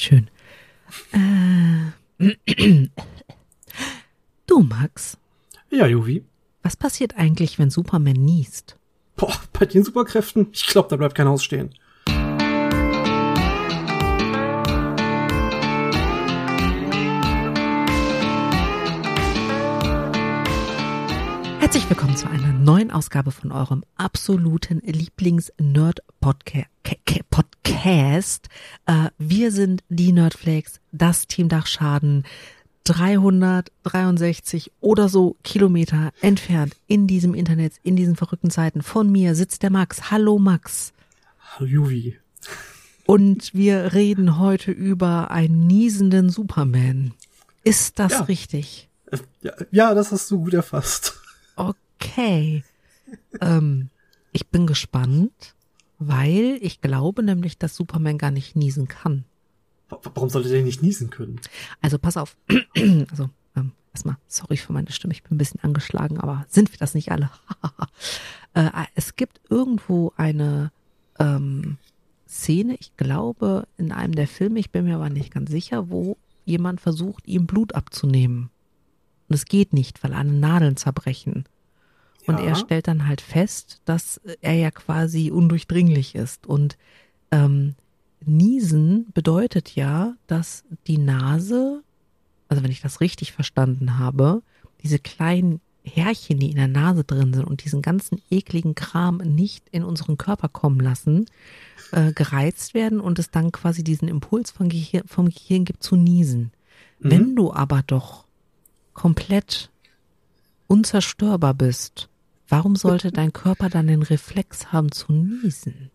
schön. Äh, du, Max, Ja, Juvi. was passiert eigentlich, wenn Superman niest? Boah, bei den Superkräften, ich glaube, da bleibt kein Haus stehen. Herzlich willkommen zu einer neuen Ausgabe von eurem absoluten Lieblings-Nerd-Podcast. Äh, wir sind die Nerdflakes, das Team Dachschaden, 363 oder so Kilometer entfernt in diesem Internet, in diesen verrückten Zeiten. Von mir sitzt der Max. Hallo Max. Hallo, Juvi. Und wir reden heute über einen niesenden Superman. Ist das Ja. richtig? Ja, ja, das hast du gut erfasst. Okay. Ähm, ich bin gespannt, weil ich glaube nämlich, dass Superman gar nicht niesen kann. Wa- Warum sollte der nicht niesen können? Also pass auf. also ähm, erstmal, sorry für meine Stimme, ich bin ein bisschen angeschlagen, aber sind wir das nicht alle? äh, es gibt irgendwo eine ähm, Szene, ich glaube, in einem der Filme, ich bin mir aber nicht ganz sicher, wo jemand versucht, ihm Blut abzunehmen. Und es geht nicht, weil alle Nadeln zerbrechen. Und Ja. er stellt dann halt fest, dass er ja quasi undurchdringlich ist. Und ähm, Niesen bedeutet ja, dass die Nase, also wenn ich das richtig verstanden habe, diese kleinen Härchen, die in der Nase drin sind und diesen ganzen ekligen Kram nicht in unseren Körper kommen lassen, äh, gereizt werden und es dann quasi diesen Impuls vom Gehirn, vom Gehirn gibt zu niesen. Wenn du aber doch komplett unzerstörbar bist, warum sollte dein Körper dann den Reflex haben zu niesen?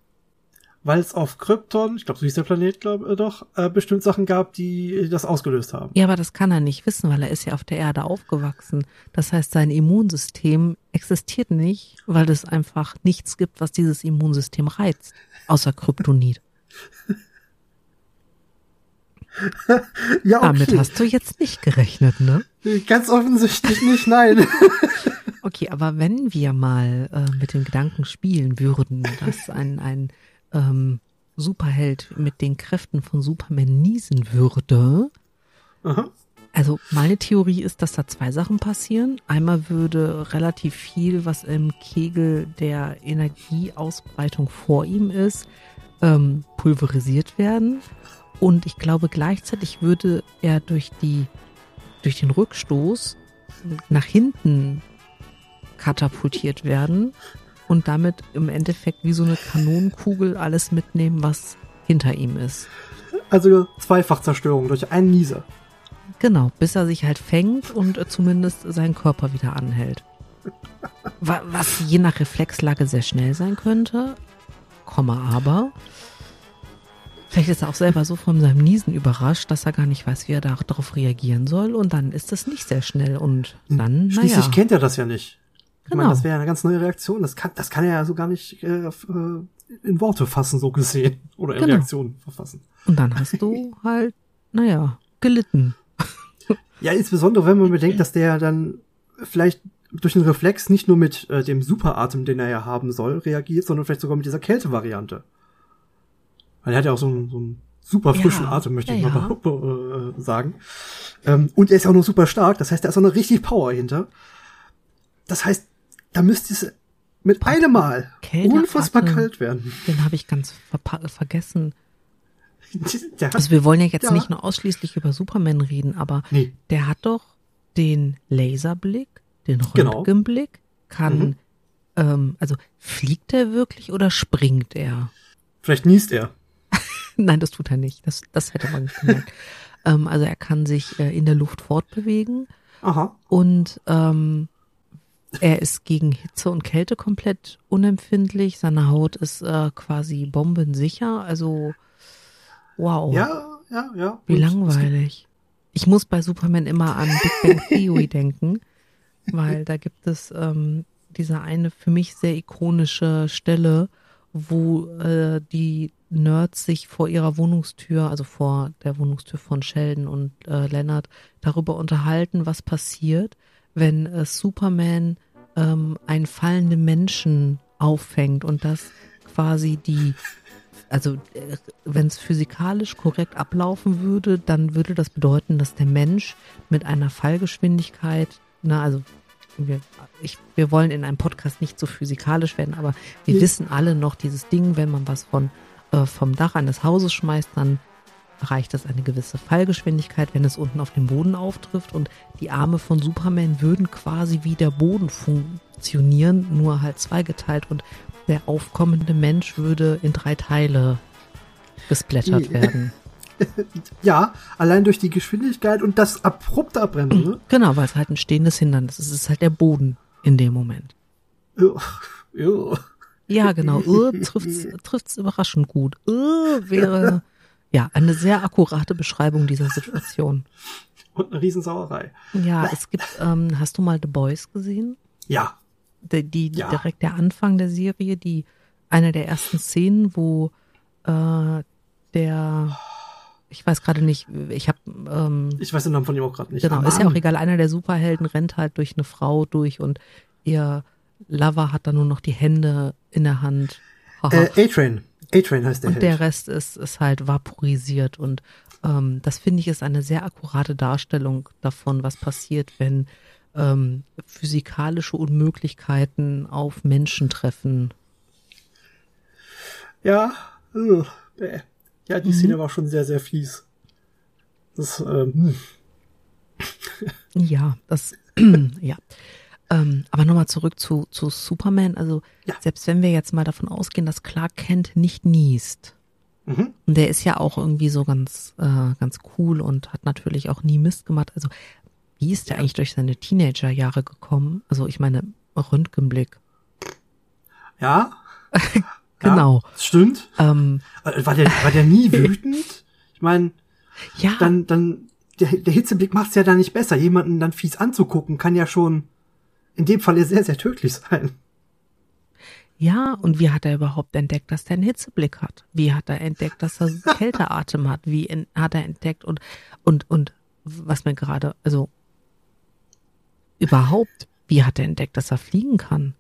Weil es auf Krypton, ich glaube, so hieß der Planet, glaube äh, doch, äh, bestimmt Sachen gab, die das ausgelöst haben. Ja, aber das kann er nicht wissen, weil er ist ja auf der Erde aufgewachsen. Das heißt, sein Immunsystem existiert nicht, weil es einfach nichts gibt, was dieses Immunsystem reizt, außer Kryptonit. Ja, Damit hast du jetzt nicht gerechnet, ne? Ganz offensichtlich nicht, nein. Okay, aber wenn wir mal äh, mit dem Gedanken spielen würden, dass ein, ein ähm, Superheld mit den Kräften von Superman niesen würde, Aha. also meine Theorie ist, dass da zwei Sachen passieren. Einmal würde relativ viel, was im Kegel der Energieausbreitung vor ihm ist, ähm, pulverisiert werden. Und ich glaube, gleichzeitig würde er durch die, durch den Rückstoß nach hinten katapultiert werden und damit im Endeffekt wie so eine Kanonenkugel alles mitnehmen, was hinter ihm ist. Also Zweifachzerstörung durch einen Nieser. Genau, bis er sich halt fängt und zumindest seinen Körper wieder anhält. Wa- Was je nach Reflexlage sehr schnell sein könnte, Komma aber. Vielleicht ist er auch selber so von seinem Niesen überrascht, dass er gar nicht weiß, wie er da- darauf reagieren soll und dann ist es nicht sehr schnell und dann, Schließlich naja. kennt er das ja nicht. Ich Genau. meine, das wäre ja eine ganz neue Reaktion. Das kann, das kann er ja so gar nicht äh, äh, in Worte fassen, so gesehen. Oder in Genau. Reaktionen verfassen. Und dann hast du halt, naja, gelitten. Ja, insbesondere wenn man bedenkt, dass der dann vielleicht durch den Reflex nicht nur mit äh, dem Superatem, den er ja haben soll, reagiert, sondern vielleicht sogar mit dieser Kältevariante. Weil er hat ja auch so einen, so einen super frischen Ja, Atem, möchte ja, ich mal ja. be- be- äh, sagen. Ähm, und er ist ja auch noch super stark, das heißt, da ist auch noch richtig Power hinter. Das heißt, da müsste es mit einem Mal Kälteatem. unfassbar kalt werden. Den habe ich ganz vergessen. Der hat, Also wir wollen ja jetzt Ja. nicht nur ausschließlich über Superman reden, aber nee, der hat doch den Laserblick, den Genau. Röntgenblick, kann, Mhm. ähm, also fliegt er wirklich oder springt er? vielleicht niest er. Nein, das tut er nicht. Das, das hätte man nicht gemerkt. ähm, also er kann sich äh, in der Luft fortbewegen Aha. und ähm, er ist gegen Hitze und Kälte komplett unempfindlich. Seine Haut ist äh, quasi bombensicher. Also wow. Ja, ja, ja. Wie Und langweilig. Ich muss bei Superman immer an Big Bang Theory denken, weil da gibt es ähm, diese eine für mich sehr ikonische Stelle, wo äh, die Nerds sich vor ihrer Wohnungstür, also vor der Wohnungstür von Sheldon und äh, Leonard, darüber unterhalten, was passiert, wenn äh, Superman ähm, einen fallenden Menschen auffängt und das quasi die also äh, wenn es physikalisch korrekt ablaufen würde, dann würde das bedeuten, dass der Mensch mit einer Fallgeschwindigkeit, na also wir, ich, wir wollen in einem Podcast nicht so physikalisch werden, aber wir Nee. wissen alle noch dieses Ding, wenn man was von äh, vom Dach eines Hauses schmeißt, dann erreicht das eine gewisse Fallgeschwindigkeit, wenn es unten auf dem Boden auftrifft und die Arme von Superman würden quasi wie der Boden funktionieren, nur halt zweigeteilt und der aufkommende Mensch würde in drei Teile gesplattert Die- werden. Ja, allein durch die Geschwindigkeit und das abrupte Abbremsen. Ne? Genau, weil es halt ein stehendes Hindernis ist. Es ist halt der Boden in dem Moment. Ja, genau. Uh, trifft's, trifft's überraschend gut. Uh, wäre ja eine sehr akkurate Beschreibung dieser Situation. Und eine Riesensauerei. Ja, es gibt, ähm, hast du mal The Boys gesehen? Ja, Die, die Ja. direkt der Anfang der Serie, die eine der ersten Szenen, wo äh, der ich weiß gerade nicht, ich habe ähm, ich weiß den Namen von ihm auch gerade nicht. Genau, Ah, ist ja auch egal. Einer der Superhelden rennt halt durch eine Frau durch und ihr Lover hat dann nur noch die Hände in der Hand. Äh, A-Train. A-Train heißt der und der Held. Rest ist, ist halt vaporisiert. Und ähm, das finde ich ist eine sehr akkurate Darstellung davon, was passiert, wenn ähm, physikalische Unmöglichkeiten auf Menschen treffen. Ja, äh, ja, Mhm. die Szene war schon sehr, sehr fies. Das, ähm, hm. Ja, das, ja. Ähm, aber nochmal zurück zu, zu Superman. Also, Ja. selbst wenn wir jetzt mal davon ausgehen, dass Clark Kent nicht niest. Mhm. Und der ist ja auch irgendwie so ganz, äh, ganz cool und hat natürlich auch nie Mist gemacht. Also, wie ist der eigentlich durch seine Teenagerjahre gekommen? Also, ich meine, Röntgenblick. ja, Genau. ja, stimmt. Ähm, Äh, War der, war der nie wütend? Ich meine, ja, dann, dann, der, der Hitzeblick macht's ja dann nicht besser. Jemanden dann fies anzugucken, kann ja schon in dem Fall sehr, sehr tödlich sein. ja. Und wie hat er überhaupt entdeckt, dass der einen Hitzeblick hat? Wie hat er entdeckt, dass er Kälteatem hat? Wie en, hat er entdeckt und, und, und was mir gerade, also, überhaupt, wie hat er entdeckt, dass er fliegen kann?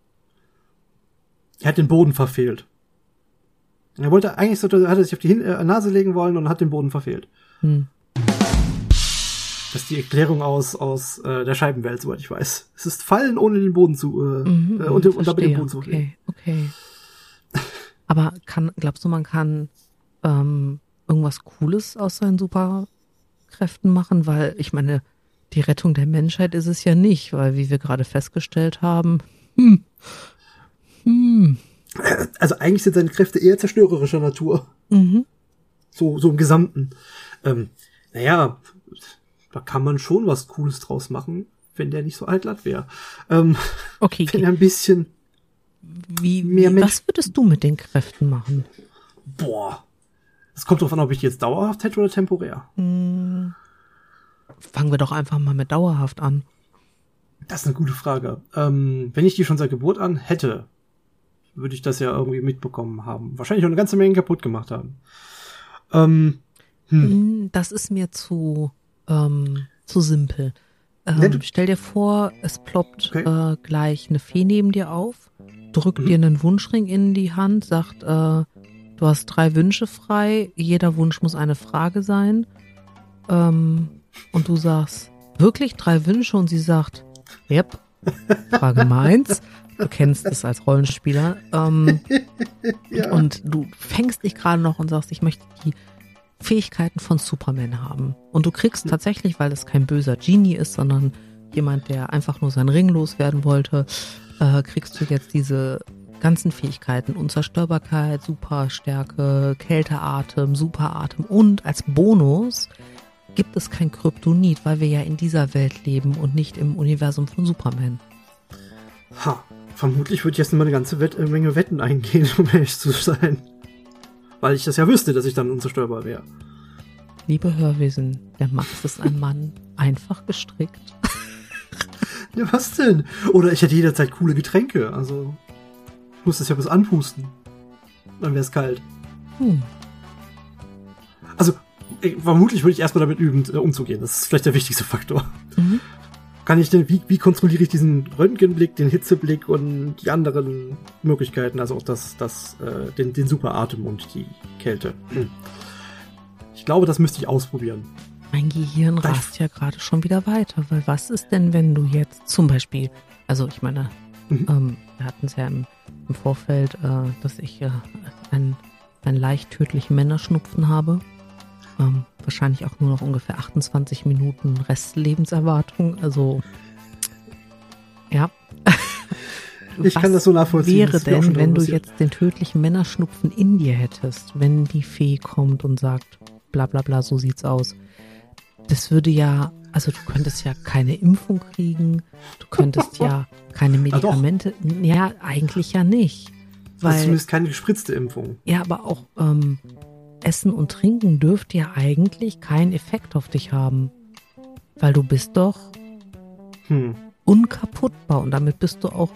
Er hat den Boden verfehlt. Er wollte eigentlich so, hat er sich auf die Hin äh, Nase legen wollen und hat den Boden verfehlt. Hm. Das ist die Erklärung aus, aus äh, der Scheibenwelt, soweit ich weiß. Es ist Fallen, ohne den Boden zu, äh, Mhm, äh, unter, unter den Boden zu. Okay, okay. Aber kann, glaubst du, man kann ähm, irgendwas Cooles aus seinen Superkräften machen? Weil ich meine, die Rettung der Menschheit ist es ja nicht, weil wie wir gerade festgestellt haben, hm, hm, Also eigentlich sind seine Kräfte eher zerstörerischer Natur. mhm. So, so im Gesamten. Ähm, naja, da kann man schon was Cooles draus machen, wenn der nicht so altlatt wäre. Ähm, okay, wenn er ein bisschen, wie, mehr wie, Mensch- was würdest du mit den Kräften machen? boah. Es kommt drauf an, ob ich die jetzt dauerhaft hätte oder temporär. Fangen wir doch einfach mal mit dauerhaft an. Das ist eine gute Frage. Ähm, wenn ich die schon seit Geburt an hätte, würde ich das ja irgendwie mitbekommen haben. Wahrscheinlich auch eine ganze Menge kaputt gemacht haben. Ähm, Hm, Das ist mir zu, ähm, zu simpel. Ähm, Ja, stell dir vor, es ploppt Okay. äh, gleich eine Fee neben dir auf, drückt Mhm. dir einen Wunschring in die Hand, sagt, äh, du hast drei Wünsche frei, jeder Wunsch muss eine Frage sein. Ähm, und du sagst, wirklich drei Wünsche? Und sie sagt, yep, Frage meins. Du kennst es als Rollenspieler. Ähm, ja. und du fängst dich gerade noch und sagst, ich möchte die Fähigkeiten von Superman haben. Und du kriegst tatsächlich, weil es kein böser Genie ist, sondern jemand, der einfach nur seinen Ring loswerden wollte, äh, kriegst du jetzt diese ganzen Fähigkeiten, Unzerstörbarkeit, Superstärke, Kälteatem, Superatem und als Bonus gibt es kein Kryptonit, weil wir ja in dieser Welt leben und nicht im Universum von Superman. ha, vermutlich würde ich jetzt mal eine ganze Wett äh, Menge Wetten eingehen, um ehrlich zu sein. Weil ich das ja wüsste, dass ich dann unzerstörbar wäre. Liebe Hörwesen, der Max ist ein Mann, einfach gestrickt. Ja, was denn? Oder ich hätte jederzeit coole Getränke. Also, ich muss das ja bis anpusten. Dann wäre es kalt. Hm. Also, äh, vermutlich würde ich erstmal damit üben, äh, umzugehen. Das ist vielleicht der wichtigste Faktor. Mhm. Kann ich denn, wie, wie kontrolliere ich diesen Röntgenblick, den Hitzeblick und die anderen Möglichkeiten, also auch das, das, äh, den, den Superatem und die Kälte. Hm. Ich glaube, das müsste ich ausprobieren. Mein Gehirn rast ja gerade schon wieder weiter, weil was ist denn, wenn du jetzt zum Beispiel, also ich meine, mhm. ähm, wir hatten es ja im, im Vorfeld, äh, dass ich äh, einen, einen leicht tödlichen Männerschnupfen habe. Ähm, wahrscheinlich auch nur noch ungefähr 28 Minuten Restlebenserwartung. Also ja. Ich kann das so nachvollziehen. Wäre denn, wenn du jetzt den tödlichen Männerschnupfen in dir hättest, wenn die Fee kommt und sagt, bla bla bla, so sieht's aus. Das würde ja, also du könntest ja keine Impfung kriegen, du könntest ja keine Medikamente. Ja, eigentlich ja nicht. Weil, also zumindest keine gespritzte Impfung. Ja, aber auch ähm, Essen und Trinken dürfte ja eigentlich keinen Effekt auf dich haben. Weil du bist doch hm. unkaputtbar und damit bist du auch.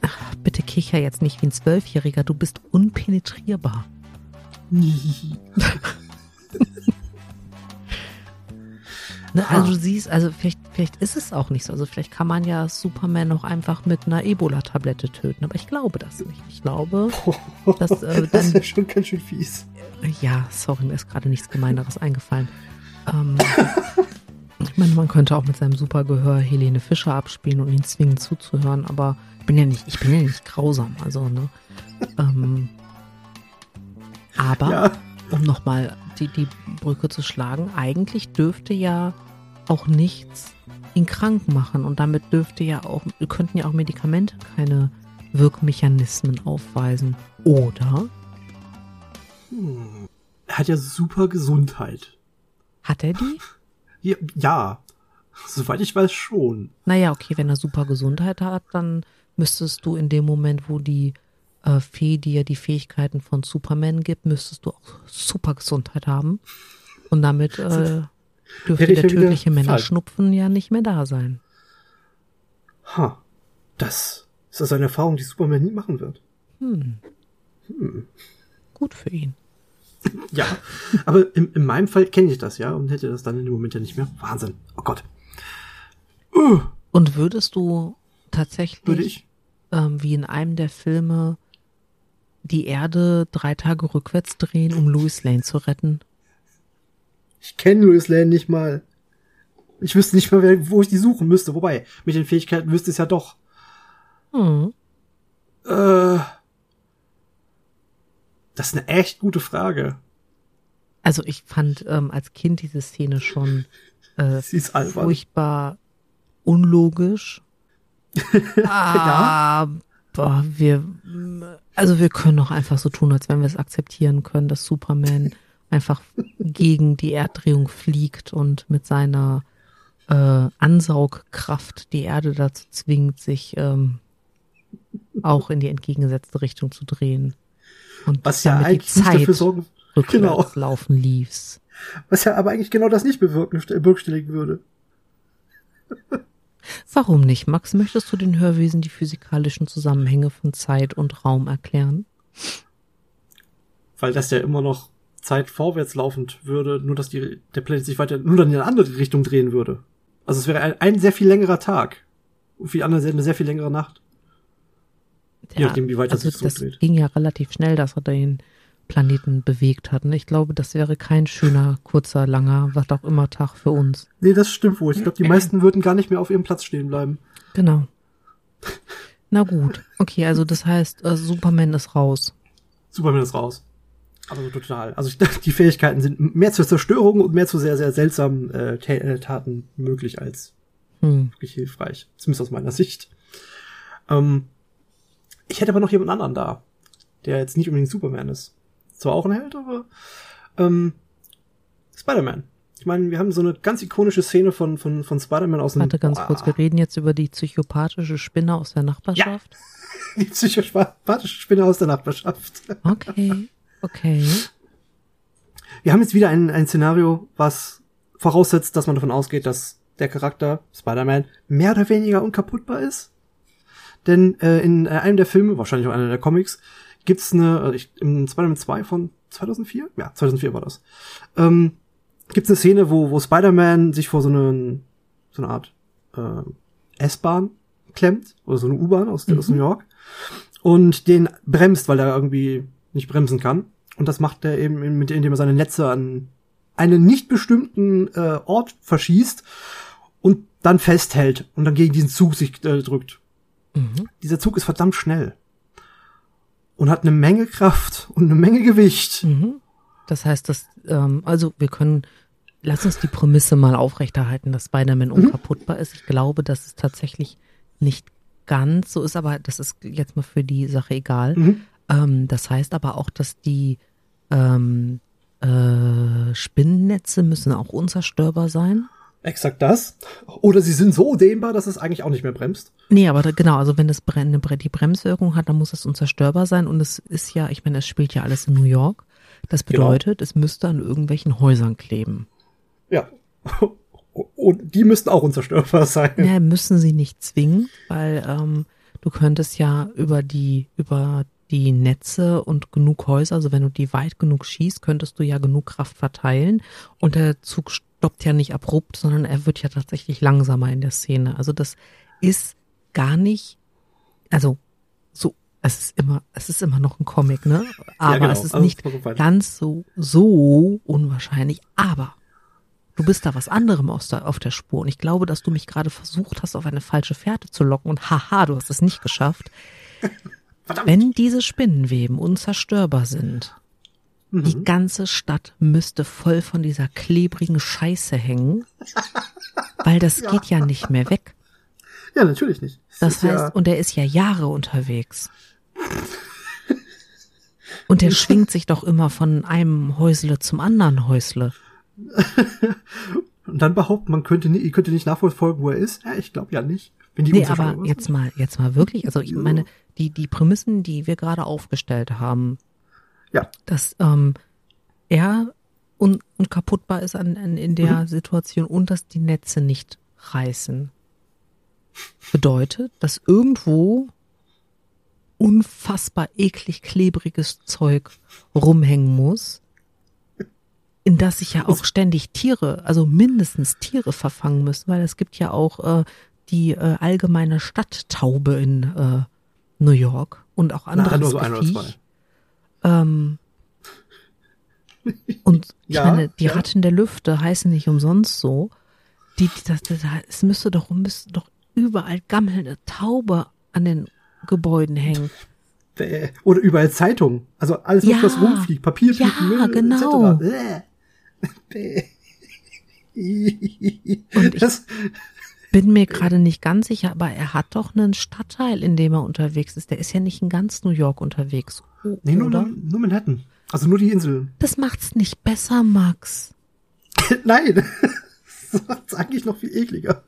Ach, bitte kicher jetzt nicht wie ein Zwölfjähriger, du bist unpenetrierbar. Ne, also du siehst, also vielleicht, vielleicht ist es auch nicht so. Also vielleicht kann man ja Superman auch einfach mit einer Ebola-Tablette töten. Aber ich glaube das nicht. Ich glaube, dass äh, dann, das ist ja schon ganz schön fies. Ja, sorry, mir ist gerade nichts Gemeineres eingefallen. Ähm, ich meine, man könnte auch mit seinem Supergehör Helene Fischer abspielen und ihn zwingen zuzuhören, aber ich bin ja nicht, ich bin ja nicht grausam, also, ne? Ähm, aber, ja. um nochmal die, die Brücke zu schlagen, eigentlich dürfte ja auch nichts ihn krank machen und damit dürfte ja auch, könnten ja auch Medikamente keine Wirkmechanismen aufweisen. Oder? Hm. Er hat ja super Gesundheit. Hat er die? Ja, ja, soweit ich weiß schon. Naja, okay, wenn er super Gesundheit hat, dann müsstest du in dem Moment, wo die äh, Fee dir die Fähigkeiten von Superman gibt, müsstest du auch super Gesundheit haben. Und damit äh, dürfte der tödliche Männerschnupfen ja nicht mehr da sein. Ha, das ist also eine Erfahrung, die Superman nie machen wird. Hm. Hm. Gut für ihn. ja, aber in, in meinem Fall kenne ich das ja und hätte das dann in dem Moment ja nicht mehr. Wahnsinn. Oh Gott. Uh. Und würdest du tatsächlich, Würde? Ähm, wie in einem der Filme, die Erde drei Tage rückwärts drehen, um Louis Lane zu retten? Ich kenne Louis Lane nicht mal. Ich wüsste nicht mal, wo ich die suchen müsste. Wobei, mit den Fähigkeiten wüsste es ja doch. Hm. Äh, das ist eine echt gute Frage. Also ich fand ähm, als Kind diese Szene schon äh, furchtbar unlogisch. ja. Aber wir, also wir können doch einfach so tun, als wenn wir es akzeptieren können, dass Superman einfach gegen die Erddrehung fliegt und mit seiner äh, Ansaugkraft die Erde dazu zwingt, sich ähm, auch in die entgegengesetzte Richtung zu drehen. Und Was ja eigentlich die Zeit dafür sorgen, genau. laufen lief's. Was ja aber eigentlich genau das nicht bewerkstelligen würde. Warum nicht, Max? Möchtest du den Hörwesen die physikalischen Zusammenhänge von Zeit und Raum erklären? Weil das ja immer noch Zeit vorwärts laufend würde, nur dass die, der Planet sich weiter nur dann in eine andere Richtung drehen würde. Also es wäre ein, ein sehr viel längerer Tag. Und für die anderen eine sehr viel längere Nacht. Ja, Je nachdem, wie weit also das sich Das ging ja relativ schnell, dass er den Planeten bewegt hatten. Ich glaube, das wäre kein schöner, kurzer, langer, was auch immer Tag für uns. Nee, das stimmt wohl. Ich glaube, die meisten würden gar nicht mehr auf ihrem Platz stehen bleiben. Genau. Na gut. Okay, also das heißt, äh, Superman ist raus. Superman ist raus. Also total. Also ich, die Fähigkeiten sind mehr zur Zerstörung und mehr zu sehr, sehr seltsamen äh, äh, Taten möglich als hm. wirklich hilfreich. Zumindest aus meiner Sicht. Ähm, ich hätte aber noch jemand anderen da, der jetzt nicht unbedingt Superman ist zwar auch ein Held, aber ähm, Spider-Man. Ich meine, wir haben so eine ganz ikonische Szene von, von, von Spider-Man aus dem. Warte ganz boah. kurz, wir reden jetzt über die psychopathische Spinne aus der Nachbarschaft. Ja, die psychopathische Spinne aus der Nachbarschaft. Okay, okay. Wir haben jetzt wieder ein, ein Szenario, was voraussetzt, dass man davon ausgeht, dass der Charakter Spider-Man mehr oder weniger unkaputtbar ist. Denn äh, in äh, einem der Filme, wahrscheinlich auch einer der Comics, gibt's eine, also ich, im Spider-Man 2 von 2004? Ja, 2004 war das. Ähm, gibt's eine Szene, wo, wo Spider-Man sich vor so einen so eine Art äh, S-Bahn klemmt oder so eine U-Bahn aus, mhm. aus New York und den bremst, weil er irgendwie nicht bremsen kann. Und das macht er eben, mit, indem er seine Netze an einen nicht bestimmten äh, Ort verschießt und dann festhält und dann gegen diesen Zug sich äh, drückt. Mhm. Dieser Zug ist verdammt schnell und hat eine Menge Kraft und eine Menge Gewicht. Mhm. Das heißt, dass ähm, also wir können lass uns die Prämisse mal aufrechterhalten, dass Spider-Man mhm. unkaputtbar ist. Ich glaube, dass es tatsächlich nicht ganz so ist, aber das ist jetzt mal für die Sache egal. Mhm. Ähm, das heißt aber auch, dass die ähm, äh, Spinnennetze müssen auch unzerstörbar sein. Exakt das. Oder sie sind so dehnbar, dass es eigentlich auch nicht mehr bremst. Nee, aber da, genau, also wenn es eine, die Bremswirkung hat, dann muss es unzerstörbar sein. Und es ist ja, ich meine, es spielt ja alles in New York. Das genau. bedeutet, genau. es müsste an irgendwelchen Häusern kleben. Ja. Und die müssten auch unzerstörbar sein. Ja, müssen sie nicht zwingen, weil ähm, du könntest ja über die, über die Netze und genug Häuser, also wenn du die weit genug schießt, könntest du ja genug Kraft verteilen und der Zug stoppt ja nicht abrupt, sondern er wird ja tatsächlich langsamer in der Szene. Also das ist gar nicht, also so, es ist immer, es ist immer noch ein Comic, ne? Aber ja, genau. es ist also nicht ganz so, so unwahrscheinlich. Aber Du bist da was anderem aus der, auf der Spur. Und ich glaube, dass du mich gerade versucht hast, auf eine falsche Fährte zu locken. Und haha, du hast es nicht geschafft. Verdammt. Wenn diese Spinnenweben unzerstörbar sind, mhm. die ganze Stadt müsste voll von dieser klebrigen Scheiße hängen, weil das ja. geht ja nicht mehr weg. Ja, natürlich nicht. Das, das heißt, ja und er ist ja Jahre unterwegs. Und der schwingt sich doch immer von einem Häusle zum anderen Häusle. Und dann behaupten, man könnte, nie, könnte nicht nachverfolgen, wo er ist. Ja, ich glaube ja nicht. Wenn die nee, aber jetzt mal, jetzt mal wirklich, also ich meine, die, die Prämissen, die wir gerade aufgestellt haben, ja. dass ähm, er un, unkaputtbar ist an, an, in der mhm. Situation und dass die Netze nicht reißen, bedeutet, dass irgendwo unfassbar eklig klebriges Zeug rumhängen muss, in das sich ja auch ständig Tiere, also mindestens Tiere verfangen müssen, weil es gibt ja auch äh, die äh, allgemeine Stadttaube in äh, New York und auch andere. nur so ein oder zwei. Ähm, und ich ja, meine, die ja. Ratten der Lüfte heißen nicht umsonst so. Die, die, das, das, es müsste doch, müsste doch überall gammelnde Taube an den Gebäuden hängen. Oder überall Zeitungen. Also alles, was ja, rumfliegt. Papier, ja, Müll, genau. etc. Und ich das, bin mir gerade nicht ganz sicher, aber er hat doch einen Stadtteil, in dem er unterwegs ist. Der ist ja nicht in ganz New York unterwegs. Nee, nur, nur Manhattan. Also nur die Insel. Das macht's nicht besser, Max. Nein. Das macht's eigentlich noch viel ekliger.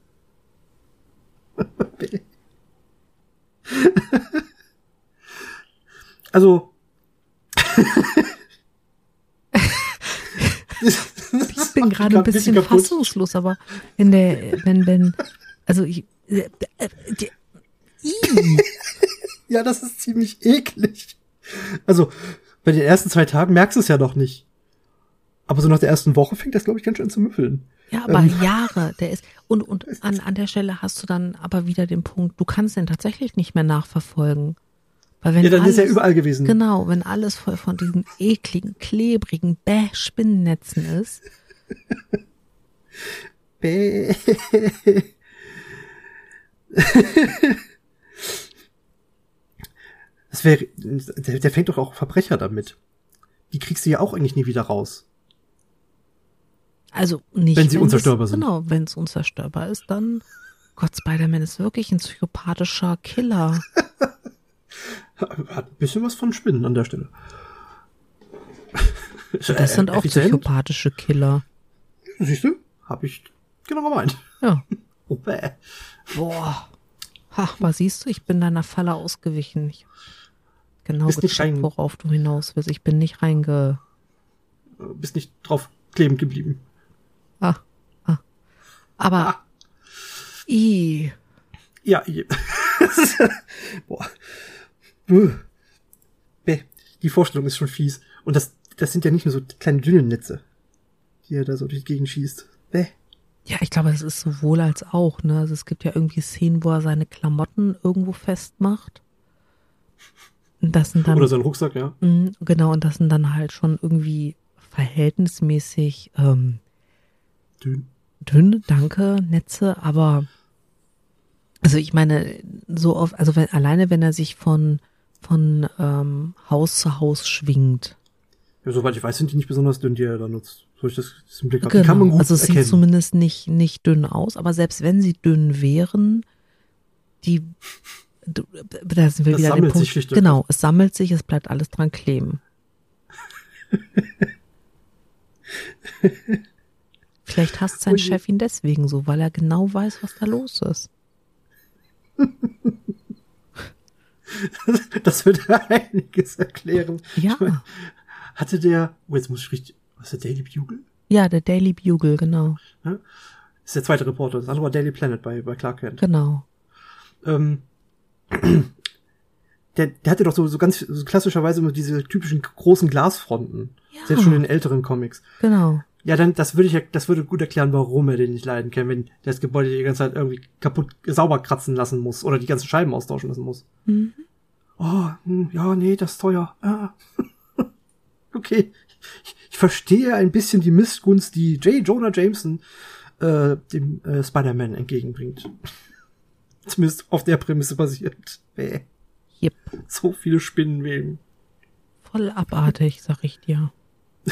also ich bin gerade ein bisschen, bisschen fassungslos, aber in der, wenn, wenn, also ich, äh, äh, ja, das ist ziemlich eklig. Also, bei den ersten zwei Tagen merkst du es ja noch nicht. Aber so nach der ersten Woche fängt das, glaube ich, ganz schön zu müffeln. Ja, aber ähm. Jahre, der ist, und, und an, an der Stelle hast du dann aber wieder den Punkt, du kannst den tatsächlich nicht mehr nachverfolgen. Weil wenn ja, dann alles, ist er überall gewesen. Genau, wenn alles voll von diesen ekligen, klebrigen Bäh-Spinnennetzen ist. Bäh. Das wäre, der, der fängt doch auch Verbrecher damit. Die kriegst du ja auch eigentlich nie wieder raus. Also nicht. Wenn sie unzerstörbar es, sind. Genau, wenn es unzerstörbar ist, dann Gott, Spider-Man ist wirklich ein psychopathischer Killer. Hat ein bisschen was von Spinnen an der Stelle. Das sind auch psychopathische Killer. Siehst du? Hab ich genau gemeint. Ja. Oh, Boah. Ha, was siehst du? Ich bin deiner Falle ausgewichen. Ich genau bist gecheckt, worauf du hinaus willst. Ich bin nicht reinge... Bist nicht drauf kleben geblieben. Ah. ah. Aber... Ah. I. Ja, i. Boah. Die Vorstellung ist schon fies. Und das, das sind ja nicht nur so kleine dünne Netze, die er da so durch die Gegend schießt. Bäh. Ja, ich glaube, es ist sowohl als auch, ne? Also es gibt ja irgendwie Szenen, wo er seine Klamotten irgendwo festmacht. Und das sind dann. Oder sein Rucksack, ja. Mhm, Genau, und das sind dann halt schon irgendwie verhältnismäßig ähm, Dünn. dünn, danke, Netze, aber also ich meine, so oft, also wenn, alleine wenn er sich von, von ähm, Haus zu Haus schwingt. Ja, soweit ich weiß, sind die nicht besonders dünn, die er da nutzt. So ich das, das im Blick habe. Die kann man Genau, gut also es erkennen. sieht zumindest nicht, nicht dünn aus, aber selbst wenn sie dünn wären, die da sind wir Das wieder an dem sammelt Punkt. genau, es sammelt sich, es bleibt alles dran kleben. Vielleicht hasst sein. Chef ihn deswegen so, weil er genau weiß, was da los ist. das würde einiges erklären. Ja. Ich mein, hatte der, oh, jetzt muss ich richtig, was ist der Daily Bugle? Ja, der Daily Bugle, genau. Das ist der zweite Reporter. Das andere war Daily Planet bei, bei Clark Kent. Genau. Ähm, der, der hatte doch so, so ganz so klassischerweise immer diese typischen großen Glasfronten. Ja. Selbst schon in älteren Comics. Genau. Ja, dann, das würde ich, ja- das würde gut erklären, warum er den nicht leiden kann, wenn das Gebäude die ganze Zeit irgendwie kaputt, sauber kratzen lassen muss oder die ganzen Scheiben austauschen lassen muss. Mhm. Oh, hm, ja, nee, das ist teuer. Ah. okay. Ich, verstehe ein bisschen die Missgunst, die J. Jonah Jameson äh, dem äh, Spider-Man entgegenbringt. Zumindest auf der Prämisse basiert. Bäh. Yep. So viele Spinnenweben. Voll abartig, sag ich dir.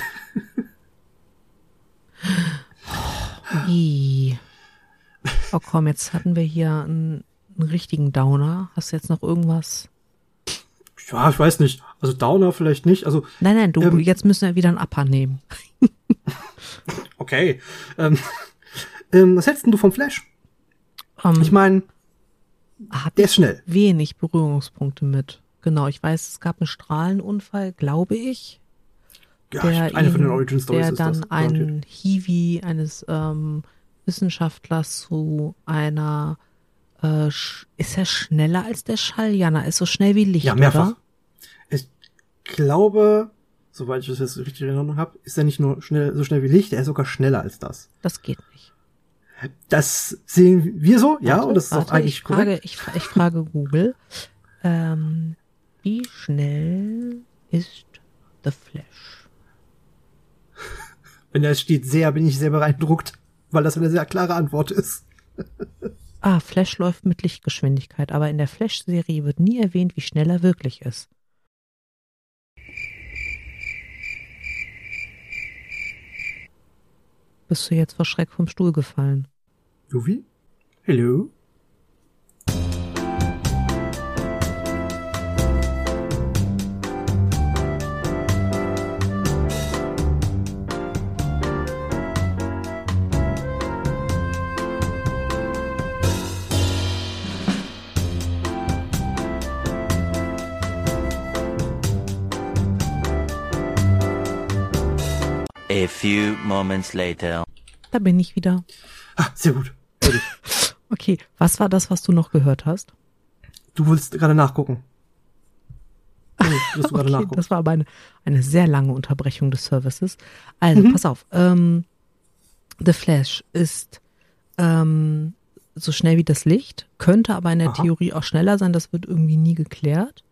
Oh komm, jetzt hatten wir hier einen, einen richtigen Downer. Hast du jetzt noch irgendwas? Ja, ich weiß nicht. Also Downer vielleicht nicht. Also, Nein, nein, du, Ähm. jetzt müssen wir wieder einen Upper nehmen. okay. Ähm, ähm, was hältst denn du vom Flash? Ähm, Ich meine, der ist schnell. wenig Berührungspunkte mit. Genau, ich weiß, es gab einen Strahlenunfall, glaube ich. Ja, der eine von den ihn- Origin Stories der ist dann das. einen Hiwi eines ähm, Wissenschaftlers zu einer äh, ist er schneller als der Schall? Ja, na, ist so schnell wie Licht, Ja, mehrfach. oder? Ich glaube, soweit ich das jetzt richtig in Erinnerung habe, ist er nicht nur schnell, so schnell wie Licht, er ist sogar schneller als das. Das geht nicht. Das sehen wir so, ja, Warte, und das ist warte, auch eigentlich ich frage, korrekt. ich, ich frage Google, ähm, wie schnell ist The Flash? Wenn da steht sehr, bin ich sehr beeindruckt, weil das eine sehr klare Antwort ist. Ah, Flash läuft mit Lichtgeschwindigkeit, aber in der Flash-Serie wird nie erwähnt, wie schnell er wirklich ist. Bist du jetzt vor Schreck vom Stuhl gefallen? Juvi? Hello? A few moments later. Da bin ich wieder. Ah, sehr gut. Okay, was war das, was du noch gehört hast? Du willst gerade nachgucken. Oh, gerade Okay, nachgucken? das war aber eine, eine sehr lange Unterbrechung des Services. Also, Mhm. pass auf. Ähm, The Flash ist ähm, so schnell wie das Licht, könnte aber in der Aha. Theorie auch schneller sein, das wird irgendwie nie geklärt.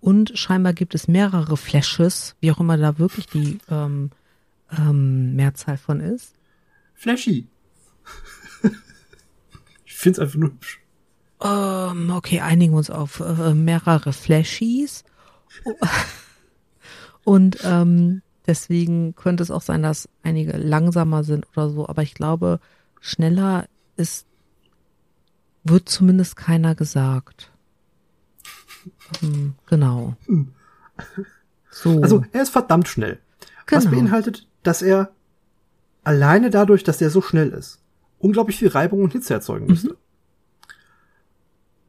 Und scheinbar gibt es mehrere Flashes, wie auch immer da wirklich die ähm, ähm, Mehrzahl von ist. Flashy. ich find's einfach nur hübsch. Ähm, okay, einigen wir uns auf äh, mehrere Flashies. Und ähm, deswegen könnte es auch sein, dass einige langsamer sind oder so. Aber ich glaube, schneller ist, wird zumindest keiner gesagt. Ähm, genau. Hm. So. Also, er ist verdammt schnell. Was Genau. beinhaltet, dass er alleine dadurch, dass er so schnell ist, unglaublich viel Reibung und Hitze erzeugen Mhm. müsste.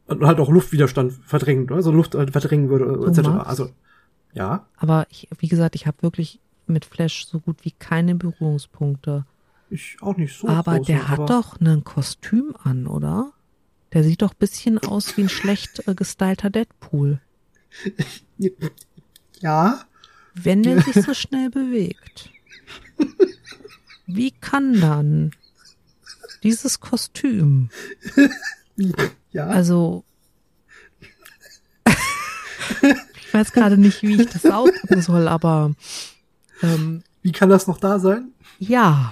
Und halt auch Luftwiderstand verdrängen, oder? also Luft halt verdrängen würde, So, etc. Max? Also, ja, aber ich, wie gesagt, ich habe wirklich mit Flash so gut wie keine Berührungspunkte. ich auch nicht so. aber groß, der hat aber doch ein Kostüm an, oder? Der sieht doch bisschen aus wie ein schlecht äh, gestylter Deadpool. Ja, Wenn der sich so schnell bewegt. Wie kann dann? dieses Kostüm. Ja, Also ich weiß gerade nicht, wie ich das ausdrücken soll, aber ähm, wie kann das noch da sein? ja,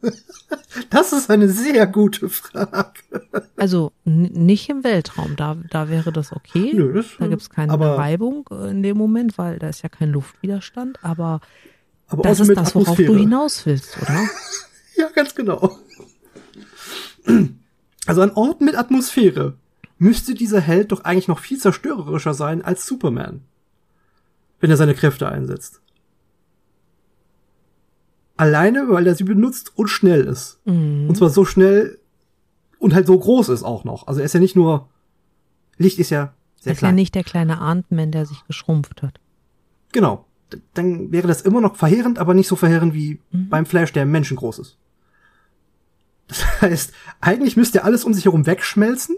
Das ist eine sehr gute Frage. also nicht im Weltraum, da, da wäre das okay. Nö, das, da gibt's keine aber, Reibung in dem Moment, weil da ist ja kein Luftwiderstand, aber aber das ist das, worauf du hinaus willst, oder? Ja, ganz genau. Also an Orten mit Atmosphäre müsste dieser Held doch eigentlich noch viel zerstörerischer sein als Superman. Wenn er seine Kräfte einsetzt. Alleine, weil er sie benutzt und schnell ist. Mhm. Und zwar so schnell und halt so groß ist auch noch. Also er ist ja nicht nur, Licht ist ja sehr Das ist ja klein. nicht der kleine Ant-Man, der sich geschrumpft hat. Genau. Dann wäre das immer noch verheerend, aber nicht so verheerend wie Mhm. beim Flash, der menschengroß ist. Das heißt, eigentlich müsste er alles um sich herum wegschmelzen.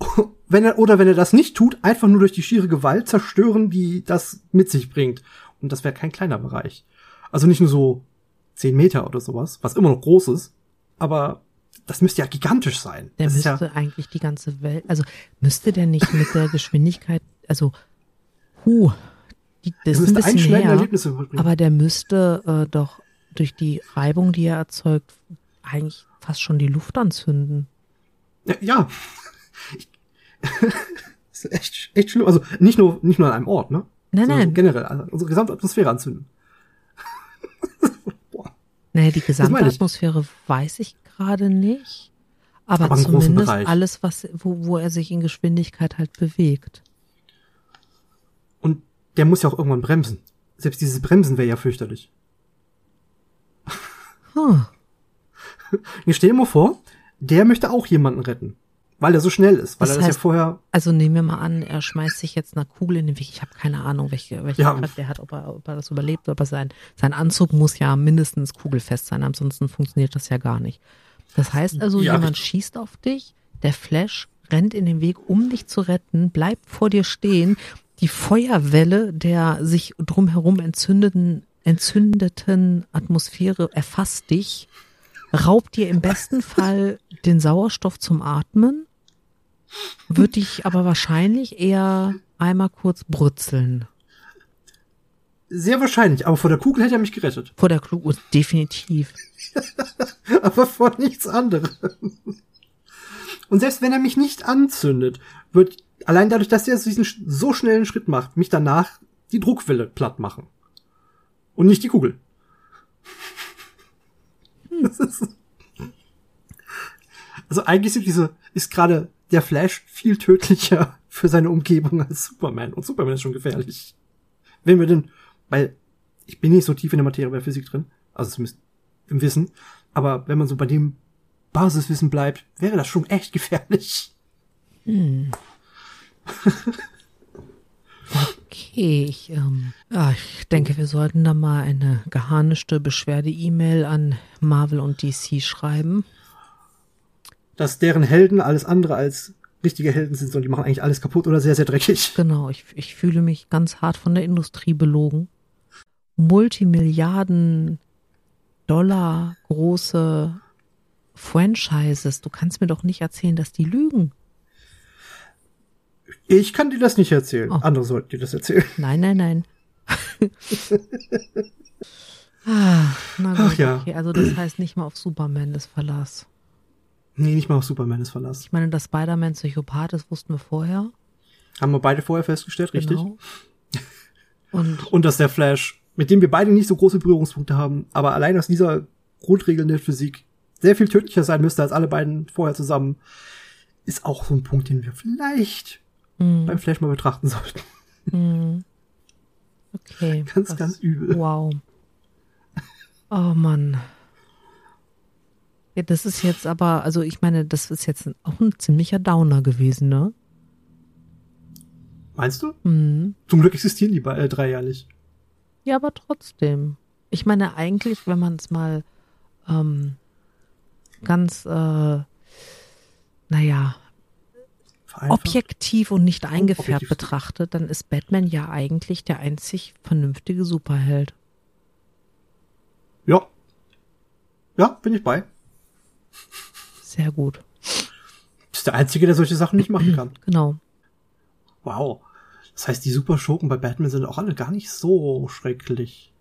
Wenn er, oder wenn er das nicht tut, einfach nur durch die schiere Gewalt zerstören, die das mit sich bringt. Und das wäre kein kleiner Bereich. Also nicht nur so 10 Meter oder sowas, was immer noch groß ist, aber das müsste ja gigantisch sein. Der das müsste ja, eigentlich die ganze Welt, also müsste der nicht mit der Geschwindigkeit, also, hu, die, das ist ein bisschen einschneidende her, Erlebnisse überbringen. aber der müsste äh, doch durch die Reibung, die er erzeugt, eigentlich fast schon die Luft anzünden. Ja, ja. Ich, das ist echt, echt schlimm. Also nicht nur, nicht nur an einem Ort, ne? Nein, sondern nein, generell, also unsere gesamte Atmosphäre anzünden. Naja, die gesamte. Atmosphäre weiß ich gerade nicht, aber, Aber zumindest alles, was, wo, wo er sich in Geschwindigkeit halt bewegt. Der muss ja auch irgendwann bremsen. Selbst dieses Bremsen wäre ja fürchterlich. Huh. Ich stell dir mal vor, der möchte auch jemanden retten. Weil er so schnell ist. Weil Das er das heißt- ja vorher. Also nehmen wir mal an, er schmeißt sich jetzt eine Kugel in den Weg. Ich habe keine Ahnung, welche, welche Ja. Kraft der hat, ob er, ob er das überlebt, aber sein, sein Anzug muss ja mindestens kugelfest sein, ansonsten funktioniert das ja gar nicht. Das heißt also, Ja, jemand richtig. schießt auf dich, der Flash rennt in den Weg, um dich zu retten, bleibt vor dir stehen, die Feuerwelle der sich drumherum entzündeten, entzündeten Atmosphäre erfasst dich, raubt dir im besten Fall den Sauerstoff zum Atmen, wird dich aber wahrscheinlich eher einmal kurz brutzeln. Sehr wahrscheinlich, aber vor der Kugel hätte er mich gerettet. Vor der Kluge, definitiv. aber vor nichts anderem. Und selbst wenn er mich nicht anzündet, wird allein dadurch, dass er diesen so schnellen Schritt macht, mich danach die Druckwelle platt machen. Und nicht die Kugel. Ist also eigentlich sind diese, ist gerade der Flash viel tödlicher für seine Umgebung als Superman. Und Superman ist schon gefährlich. Wenn wir denn, weil ich bin nicht so tief in der Materie bei Physik drin, also zumindest im Wissen, aber wenn man so bei dem Basiswissen bleibt, wäre das schon echt gefährlich. Okay, ich, ähm, ja, ich denke, wir sollten da mal eine geharnischte Beschwerde-E-Mail an Marvel und DC schreiben. Dass deren Helden alles andere als richtige Helden sind, sondern die machen eigentlich alles kaputt oder sehr, sehr dreckig. Genau, ich, ich fühle mich ganz hart von der Industrie belogen. Multimilliarden Dollar große Franchises. Du kannst mir doch nicht erzählen, dass die lügen. Ich kann dir das nicht erzählen. Oh. Andere sollten dir das erzählen. Nein, nein, nein. ah, na gut, Ach ja. okay. Also das heißt nicht mal auf Superman das Verlass. Nee, nicht mal auf Superman ist Verlass. Ich meine, dass Spider-Man Psychopath ist, wussten wir vorher. Haben wir beide vorher festgestellt, richtig? Genau. Und Und dass der Flash, mit dem wir beide nicht so große Berührungspunkte haben, aber allein aus dieser Grundregel der Physik sehr viel tödlicher sein müsste als alle beiden vorher zusammen, ist auch so ein Punkt, den wir vielleicht mh, beim Flash mal betrachten sollten. mh. okay. Ganz, das- ganz übel. Wow. Oh Mann. Ja, das ist jetzt aber, also ich meine, das ist jetzt auch ein ziemlicher Downer gewesen, ne? Meinst du? Mhm. Zum Glück existieren die äh, drei ja nicht. Ja, aber trotzdem. Ich meine, eigentlich, wenn man es mal ähm, ganz, äh, naja, Vereinfacht. objektiv und nicht eingefärbt objektiv. betrachtet, dann ist Batman ja eigentlich der einzig vernünftige Superheld. Ja. Ja, bin ich bei. Sehr gut. Ist der Einzige, der solche Sachen nicht machen kann. Genau. Wow. Das heißt, die Superschurken bei Batman sind auch alle gar nicht so schrecklich.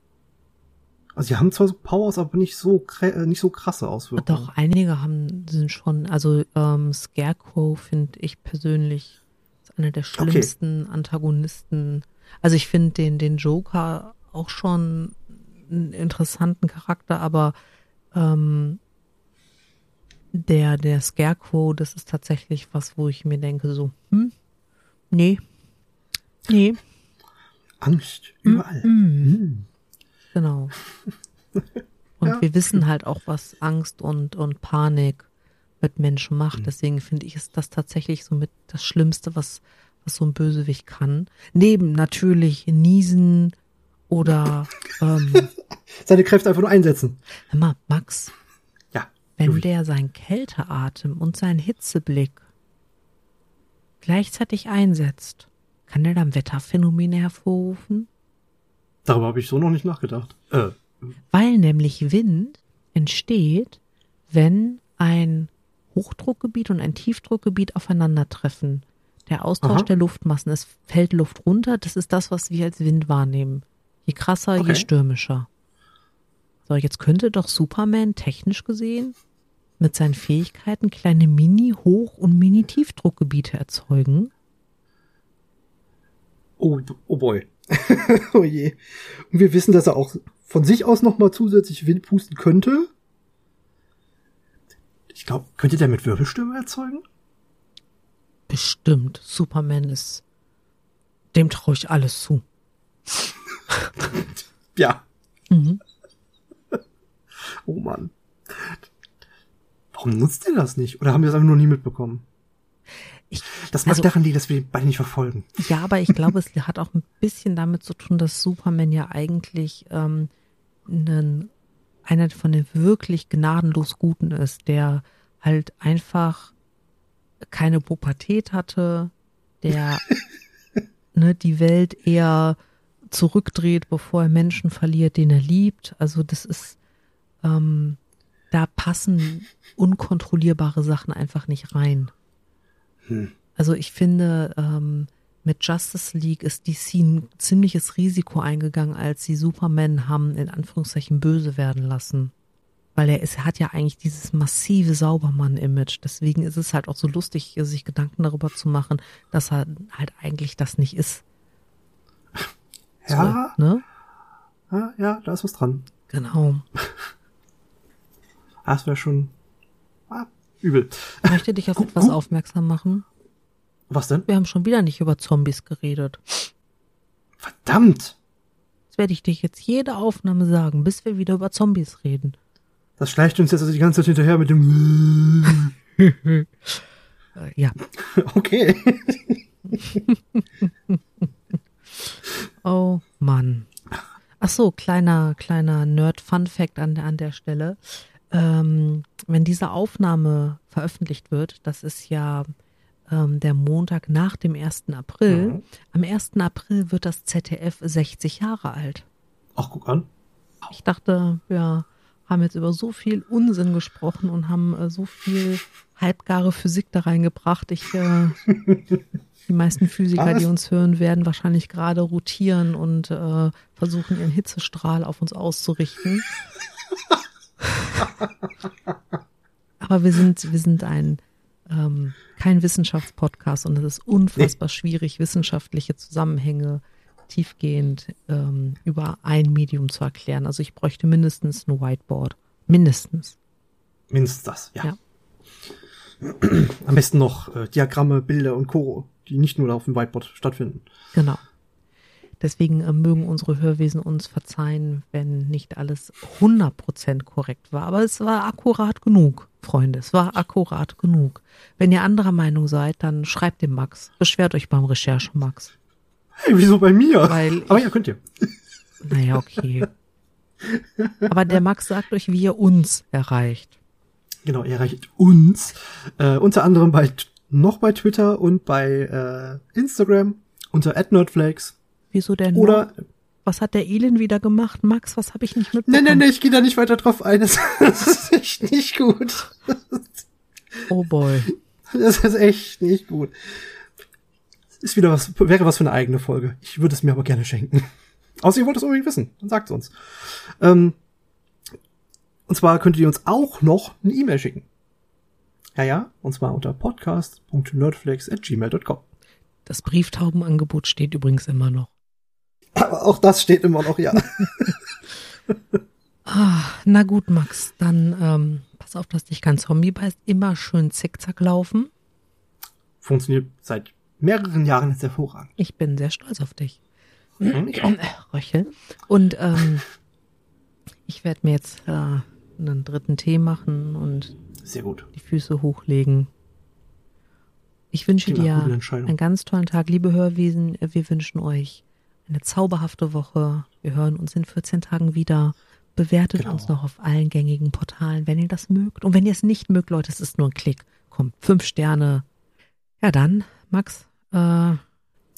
Also sie haben zwar so Powers, aber nicht so äh, nicht so krasse Auswirkungen. Doch, einige haben, sind schon, also ähm, Scarecrow finde ich persönlich ist einer der schlimmsten Antagonisten. Also ich finde den, den Joker auch schon einen interessanten Charakter, aber ähm, der, der Scarecrow, das ist tatsächlich was, wo ich mir denke, so, hm, nee, nee, Angst überall. Hm. Genau. Und Ja. wir wissen halt auch, was Angst und, und Panik mit Menschen macht. Deswegen finde ich, ist das tatsächlich so mit das Schlimmste, was, was so ein Bösewicht kann. Neben natürlich Niesen oder, ähm, Seine Kräfte einfach nur einsetzen. hör mal, Max, Ja. wenn der seinen Kälteatem und seinen Hitzeblick gleichzeitig einsetzt, kann der dann Wetterphänomene hervorrufen? Darüber habe ich so noch nicht nachgedacht. Äh, Weil nämlich Wind entsteht, wenn ein Hochdruckgebiet und ein Tiefdruckgebiet aufeinandertreffen. Der Austausch Aha. der Luftmassen, es fällt Luft runter, das ist das, was wir als Wind wahrnehmen. Je krasser, je Okay. stürmischer. So, jetzt könnte doch Superman technisch gesehen mit seinen Fähigkeiten kleine Mini-Hoch- und Mini-Tiefdruckgebiete erzeugen. oh, oh boy. oh je. Und wir wissen, dass er auch von sich aus noch mal zusätzlich Wind pusten könnte. Ich glaube, könnte der mit Wirbelstürme erzeugen? Bestimmt. Superman ist. Dem traue ich alles zu. Ja. Mhm. Oh Mann. Warum nutzt er das nicht? Oder haben wir das einfach noch nie mitbekommen? Ich, Das mag Also- daran liegen, dass wir die beide nicht verfolgen. Ja, aber ich glaube, es hat auch ein bisschen damit zu tun, dass Superman ja eigentlich ähm, einen, einer von den wirklich gnadenlos Guten ist, der halt einfach keine Pubertät hatte, der ne, die Welt eher zurückdreht, bevor er Menschen verliert, den er liebt. Also das ist, ähm, da passen unkontrollierbare Sachen einfach nicht rein. Hm. Also ich finde, ähm, mit Justice League ist DC ein ziemliches Risiko eingegangen, als sie Superman haben in Anführungszeichen böse werden lassen. Weil er ist, er hat ja eigentlich dieses massive Saubermann-Image. Deswegen ist es halt auch so lustig, sich Gedanken darüber zu machen, dass er halt eigentlich das nicht ist. So, Ja, ne? ja, ja, da ist was dran. Genau. Ah, Das wäre schon ah, übel. Ich möchte dich auf etwas aufmerksam machen. Was denn? Wir haben schon wieder nicht über Zombies geredet. Verdammt! Das werde ich dich jetzt jede Aufnahme sagen, bis wir wieder über Zombies reden. Das schleicht uns jetzt also die ganze Zeit hinterher mit dem. Ja. Okay. Oh Mann. Ach so, kleiner, kleiner Nerd-Fun-Fact an der, an der Stelle. Ähm, wenn diese Aufnahme veröffentlicht wird, das ist ja ähm, der Montag nach dem 1. April. Mhm. Am 1. April wird das ZDF 60 Jahre alt. Ach, guck an. Ich dachte, wir haben jetzt über so viel Unsinn gesprochen und haben äh, so viel halbgare Physik da reingebracht. Ich, äh, die meisten Physiker, die Was? uns hören, werden wahrscheinlich gerade rotieren und äh, versuchen, ihren Hitzestrahl auf uns auszurichten. Aber wir sind, wir sind ein ähm, kein Wissenschaftspodcast und es ist unfassbar schwierig, wissenschaftliche Zusammenhänge tiefgehend ähm, über ein Medium zu erklären. Also ich bräuchte mindestens ein Whiteboard. Mindestens. Mindestens das, ja. Ja. Am besten noch äh, Diagramme, Bilder und Co., die nicht nur auf dem Whiteboard stattfinden. Genau. Deswegen äh, mögen unsere Hörwesen uns verzeihen, wenn nicht alles 100% korrekt war. Aber es war akkurat genug, Freunde. Es war akkurat genug. Wenn ihr anderer Meinung seid, dann schreibt dem Max. Beschwert euch beim Recherche, Max. Hey, wieso bei mir? Weil Aber ja, könnt ihr. Naja, okay. Aber der Max sagt euch, wie ihr uns erreicht. Genau, ihr erreicht uns äh, unter anderem bei noch bei Twitter und bei äh, Instagram unter @nerdflakes Wieso denn? oder Was hat der Elin wieder gemacht? Max, was habe ich nicht nee, mitbekommen? nee, nee, ich gehe da nicht weiter drauf ein. Das, das ist echt nicht gut. Oh boy. Das ist echt nicht gut. Ist wieder was, wäre was für eine eigene Folge. Ich würde es mir aber gerne schenken. Außer ihr wollt es unbedingt wissen, dann sagt es uns. Ähm, und zwar könnt ihr uns auch noch eine E-Mail schicken. Ja, ja, und zwar unter podcast.nerdflex.gmail.com. Das Brieftaubenangebot steht übrigens immer noch. Auch das steht immer noch, ja. Ah, na gut, Max, dann ähm, pass auf, dass dich kein Zombie beißt. Immer schön zickzack laufen. Funktioniert seit mehreren Jahren jetzt hervorragend. Ich bin sehr stolz auf dich. Hm, ich auch. Röchel. Und ähm, ich werde mir jetzt äh, einen dritten Tee machen und Sehr gut. die Füße hochlegen. Ich wünsche dir einen ganz tollen Tag, liebe Hörwiesen. Wir wünschen euch eine zauberhafte Woche. Wir hören uns in 14 Tagen wieder. Bewertet Genau. uns noch auf allen gängigen Portalen, wenn ihr das mögt. Und wenn ihr es nicht mögt, Leute, es ist nur ein Klick. Komm, fünf Sterne. Ja, dann, Max, äh,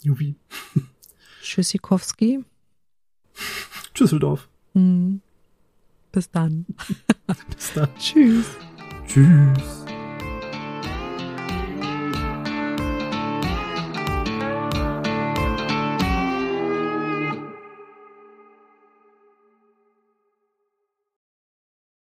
Juvi. Tschüssikowski. Düsseldorf. Hm. Bis dann. Bis dann. Tschüss. Tschüss.